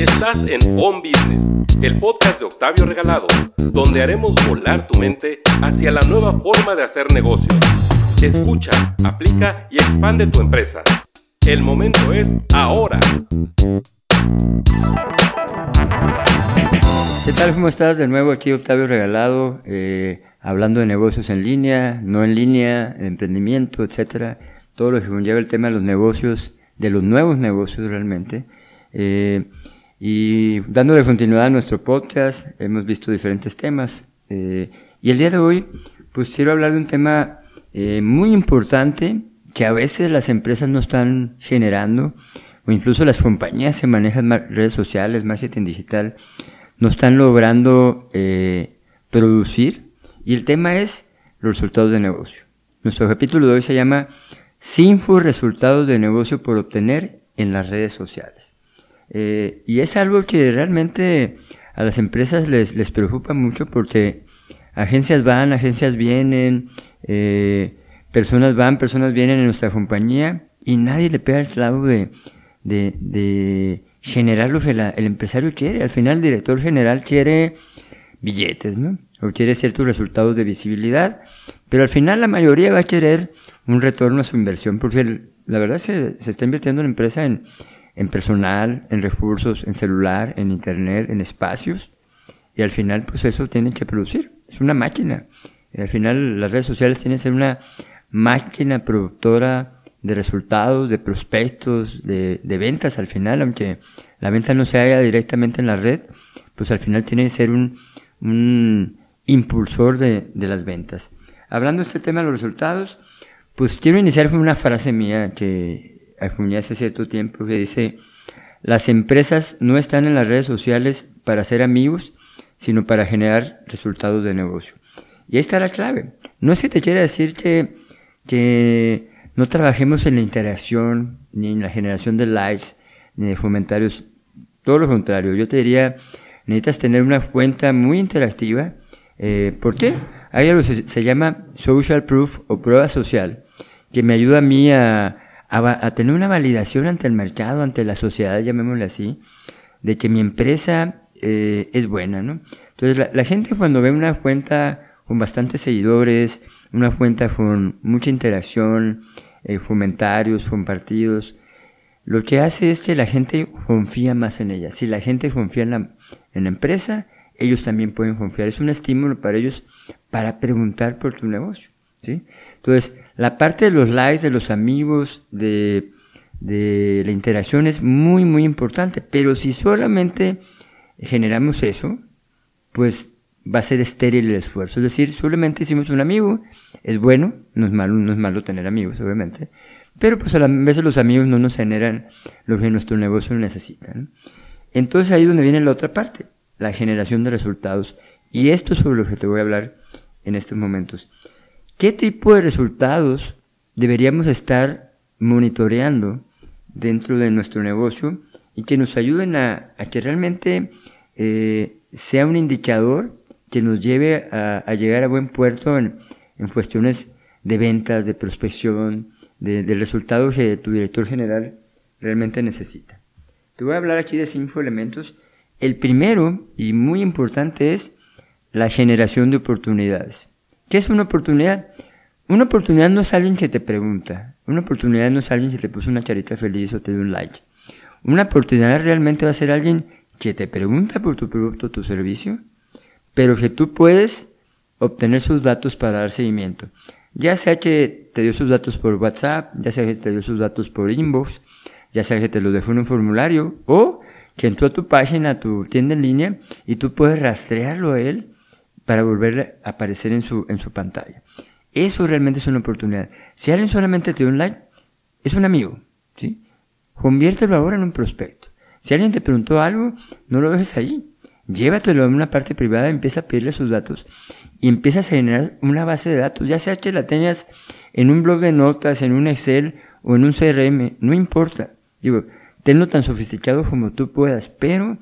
Estás en On Business, el podcast de Octavio Regalado, donde haremos volar tu mente hacia la nueva forma de hacer negocios. Escucha, aplica y expande tu empresa. El momento es ahora. ¿Qué tal? ¿Cómo estás? De nuevo aquí Octavio Regalado, eh, hablando de negocios en línea, no en línea, emprendimiento, etcétera. Todo lo que conlleva el tema de los negocios, de los nuevos negocios realmente. Eh, y dándole continuidad a nuestro podcast, hemos visto diferentes temas. Eh, y el día de hoy, pues quiero hablar de un tema muy importante que a veces las empresas no están generando, o incluso las compañías que manejan redes sociales, marketing digital, no están logrando eh, producir. Y el tema es los resultados de negocio. Nuestro capítulo de hoy se llama Cinco resultados de negocio por obtener en las redes sociales. Eh, y es algo que realmente a las empresas les, les preocupa mucho porque agencias van, agencias vienen, eh, personas van, personas vienen en nuestra compañía y nadie le pega el clavo de, de, de generar lo que el empresario quiere. Al final el director general quiere billetes, ¿no? O quiere ciertos resultados de visibilidad, pero al final la mayoría va a querer un retorno a su inversión, porque la verdad se, se está invirtiendo en la empresa en, en personal, en recursos, en celular, en internet, en espacios, y al final pues eso tiene que producir, es una máquina. Y al final las redes sociales tienen que ser una máquina productora de resultados, de prospectos, de, de, ventas al final, aunque la venta no se haga directamente en la red, pues al final tiene que ser un, un impulsor de, de, las ventas. Hablando de este tema de los resultados, pues quiero iniciar con una frase mía que acuñé hace cierto tiempo que dice, las empresas no están en las redes sociales para ser amigos, sino para generar resultados de negocio. Y ahí está la clave. No es que te quiera decir que, que no trabajemos en la interacción, ni en la generación de likes, ni de comentarios. Todo lo contrario, yo te diría, necesitas tener una cuenta muy interactiva. Eh, ¿Por qué? Hay algo que se, llama social proof o prueba social, que me ayuda a mí a, a, tener una validación ante el mercado, ante la sociedad, llamémosle así, de que mi empresa eh, es buena, ¿no? Entonces, la, gente cuando ve una cuenta con bastantes seguidores, una cuenta con mucha interacción, eh, comentarios, compartidos. Lo que hace es que la gente confía más en ella. Si la gente confía en la, en empresa, ellos también pueden confiar. Es un estímulo para ellos para preguntar por tu negocio. ¿sí? Entonces, la parte de los likes, de los amigos, de, la interacción es muy, muy importante. Pero si solamente generamos eso, pues va a ser estéril el esfuerzo. Es decir, solamente hicimos un amigo, es bueno, no es malo, no es malo tener amigos, obviamente, pero pues a veces los amigos no nos generan lo que nuestro negocio necesita. Entonces ahí es donde viene la otra parte, la generación de resultados. Y esto es sobre lo que te voy a hablar en estos momentos. ¿Qué tipo de resultados deberíamos estar monitoreando dentro de nuestro negocio y que nos ayuden a, que realmente eh, sea un indicador que nos lleve a, llegar a buen puerto en, cuestiones de ventas, de prospección, de, resultados que tu director general realmente necesita. Te voy a hablar aquí de cinco elementos. El primero, y muy importante, es la generación de oportunidades. ¿Qué es una oportunidad? Una oportunidad no es alguien que te pregunta. Una oportunidad no es alguien que te puso una charita feliz o te dio un like. Una oportunidad realmente va a ser alguien que te pregunta por tu producto o tu servicio pero que tú puedes obtener sus datos para dar seguimiento. Ya sea que te dio sus datos por WhatsApp, ya sea que te dio sus datos por inbox, ya sea que te lo dejó en un formulario o que entró a tu página, a tu tienda en línea y tú puedes rastrearlo a él para volver a aparecer en su, en su pantalla. Eso realmente es una oportunidad. Si alguien solamente te dio un like, es un amigo, ¿sí? Conviértelo ahora en un prospecto. Si alguien te preguntó algo, no lo dejes ahí. Llévatelo en una parte privada, empieza a pedirle sus datos y empiezas a generar una base de datos, ya sea que la tengas en un blog de notas, en un Excel o en un CRM, no importa. Digo, tenlo tan sofisticado como tú puedas, pero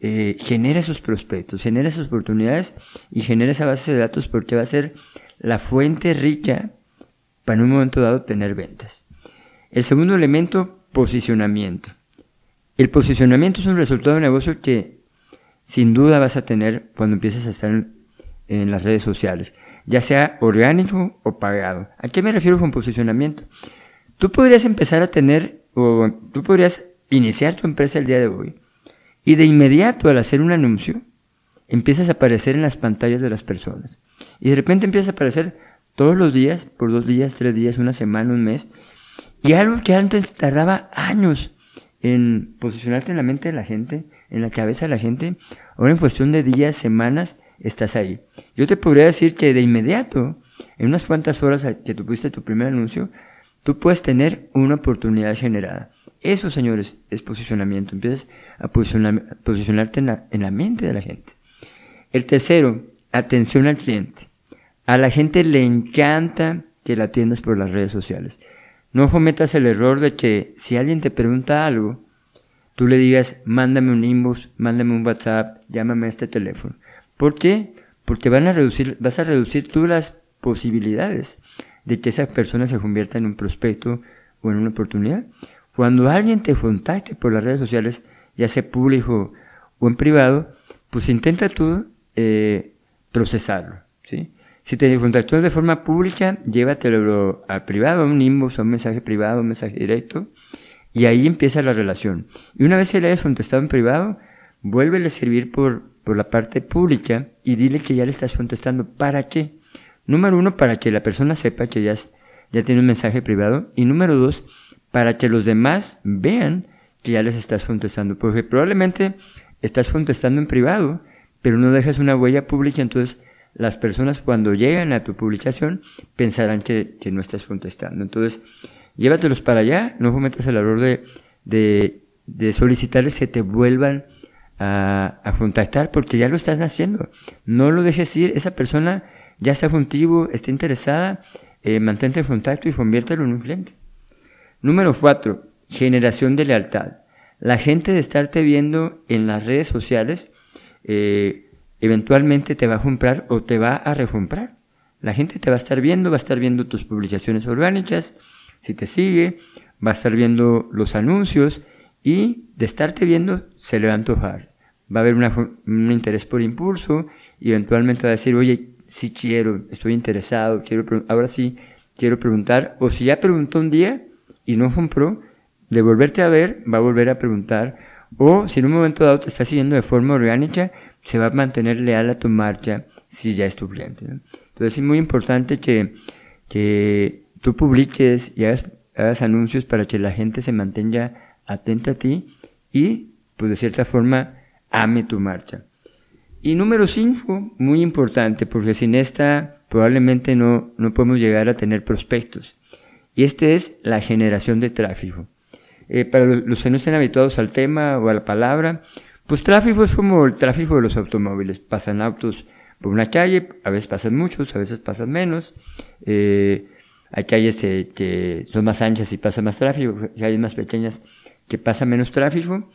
eh, genera esos prospectos, genera esas oportunidades y genera esa base de datos porque va a ser la fuente rica para en un momento dado tener ventas. El segundo elemento, posicionamiento. El posicionamiento es un resultado de negocio que sin duda vas a tener cuando empieces a estar en, las redes sociales, ya sea orgánico o pagado. ¿A qué me refiero con posicionamiento? Tú podrías empezar a tener, o tú podrías iniciar tu empresa el día de hoy, y de inmediato al hacer un anuncio, empiezas a aparecer en las pantallas de las personas. Y de repente empiezas a aparecer todos los días, por dos días, tres días, una semana, un mes, y algo que antes tardaba años en posicionarte en la mente de la gente, en la cabeza de la gente, ahora en cuestión de días, semanas, estás ahí. Yo te podría decir que de inmediato, en unas cuantas horas que tuviste tu primer anuncio, tú puedes tener una oportunidad generada. Eso, señores, es posicionamiento. Empiezas a posicionarte en la, en la mente de la gente. El tercero, atención al cliente. A la gente le encanta que la atiendas por las redes sociales. No cometas el error de que si alguien te pregunta algo, tú le digas, mándame un inbox, mándame un WhatsApp, llámame a este teléfono. ¿Por qué? Porque van a reducir, vas a reducir tú las posibilidades de que esa persona se convierta en un prospecto o en una oportunidad. Cuando alguien te contacte por las redes sociales, ya sea público o en privado, pues intenta tú eh, procesarlo. ¿sí? Si te contactó de forma pública, llévatelo a privado, a un inbox, a un mensaje privado, un mensaje directo, y ahí empieza la relación. Y una vez que le hayas contestado en privado, vuélvele a servir por, por la parte pública y dile que ya le estás contestando. ¿Para qué? Número uno, para que la persona sepa que ya, ya tiene un mensaje privado. Y número dos, para que los demás vean que ya les estás contestando. Porque probablemente estás contestando en privado, pero no dejas una huella pública, entonces las personas cuando llegan a tu publicación pensarán que, no estás contestando. Entonces, llévatelos para allá, no cometas el error de, de, solicitarles que te vuelvan a, contactar porque ya lo estás haciendo. No lo dejes ir, esa persona ya está contigo, está interesada, eh, mantente en contacto y conviértelo en un cliente. Número cuatro, generación de lealtad. La gente de estarte viendo en las redes sociales, eh, eventualmente te va a comprar o te va a recomprar. La gente te va a estar viendo, va a estar viendo tus publicaciones orgánicas, si te sigue, va a estar viendo los anuncios y de estarte viendo se le va a antojar. Va a haber un interés por impulso y eventualmente va a decir, oye, si quiero, estoy interesado, quiero ahora sí quiero preguntar. O si ya preguntó un día y no compró, de volverte a ver, va a volver a preguntar. O si en un momento dado te está siguiendo de forma orgánica, se va a mantener leal a tu marcha si ya es tu cliente. Entonces es muy importante que, que tú publiques y hagas, hagas, anuncios para que la gente se mantenga atenta a ti y, pues de cierta forma, ame tu marcha. Y número 5, muy importante, porque sin esta probablemente no, no podemos llegar a tener prospectos. Y este es la generación de tráfico. Eh, para los que no estén habituados al tema o a la palabra, pues tráfico es como el tráfico de los automóviles. Pasan autos por una calle, a veces pasan muchos, a veces pasan menos. Eh, hay calles eh, que son más anchas y pasa más tráfico, hay calles más pequeñas que pasa menos tráfico.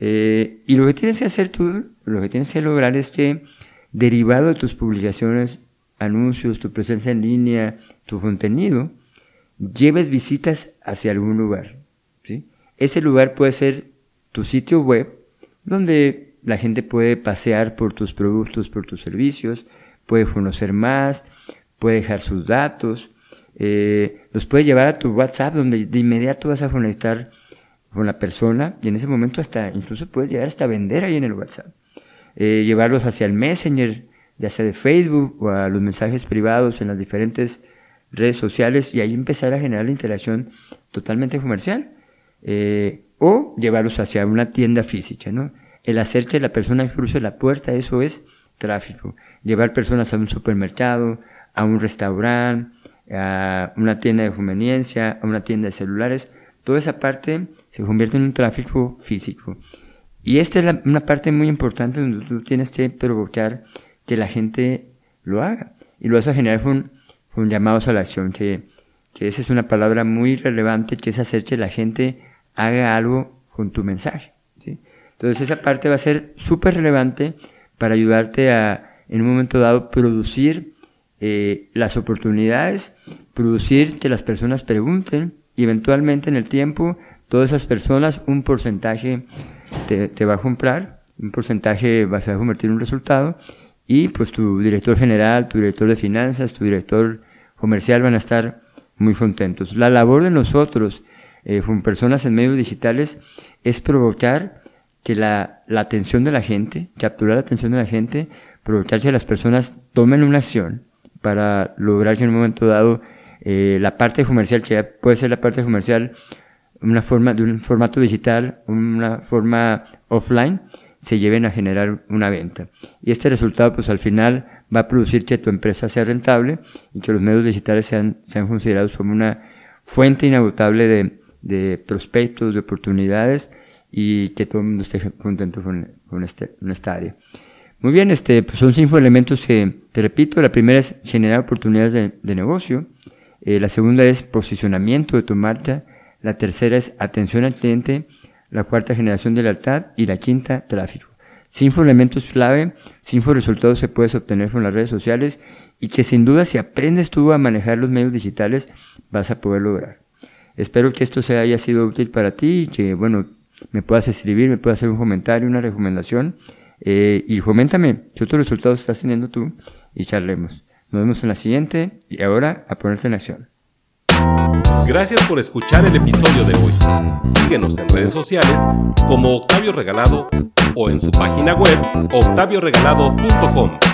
Y lo que tienes que hacer tú, lo que tienes que lograr es que, derivado de tus publicaciones, anuncios, tu presencia en línea, tu contenido, lleves visitas hacia algún lugar. ¿sí? Ese lugar puede ser tu sitio web, donde la gente puede pasear por tus productos, por tus servicios, puede conocer más, puede dejar sus datos, eh, los puede llevar a tu WhatsApp donde de inmediato vas a conectar con la persona y en ese momento hasta incluso puedes llegar hasta vender ahí en el WhatsApp. Eh, llevarlos hacia el Messenger, ya sea de Facebook o a los mensajes privados en las diferentes redes sociales y ahí empezar a generar la interacción totalmente comercial. Eh, o llevarlos hacia una tienda física, ¿no? El hacer que la persona cruce la puerta, eso es tráfico. Llevar personas a un supermercado, a un restaurante, a una tienda de conveniencia, a una tienda de celulares, toda esa parte se convierte en un tráfico físico. Y esta es una parte muy importante donde tú tienes que provocar que la gente lo haga. Y lo vas a generar con, con llamados a la acción, que, que esa es una palabra muy relevante, que es hacer que la gente haga algo con tu mensaje. ¿sí? Entonces esa parte va a ser súper relevante para ayudarte a, en un momento dado, producir eh, las oportunidades, producir que las personas pregunten y eventualmente en el tiempo todas esas personas, un porcentaje te, te va a comprar, un porcentaje vas a convertir en un resultado y pues tu director general, tu director de finanzas, tu director comercial van a estar muy contentos. La labor de nosotros, eh, con personas en medios digitales, es provocar que la, la, atención de la gente, capturar la atención de la gente, provocar que las personas tomen una acción para lograr que en un momento dado eh, la parte comercial, que puede ser la parte comercial, una forma de un formato digital, una forma offline, se lleven a generar una venta. Y este resultado, pues al final, va a producir que tu empresa sea rentable y que los medios digitales sean, sean considerados como una fuente inagotable de, de prospectos, de oportunidades y que todo el mundo esté contento con, con, este, esta área. Muy bien, este, pues son cinco elementos que, te repito, la primera es generar oportunidades de, de negocio, eh, la segunda es posicionamiento de tu marca, la tercera es atención al cliente, la cuarta generación de lealtad y la quinta tráfico. Cinco elementos clave, cinco resultados se puedes obtener con las redes sociales y que sin duda si aprendes tú a manejar los medios digitales vas a poder lograr. Espero que esto se haya sido útil para ti y que, bueno, me puedas escribir, me puedas hacer un comentario, una recomendación eh, y coméntame qué otros resultados estás teniendo tú y charlemos. Nos vemos en la siguiente y ahora a ponerse en acción. Gracias por escuchar el episodio de hoy. Síguenos en redes sociales como Octavio Regalado o en su página web octavioregalado.com.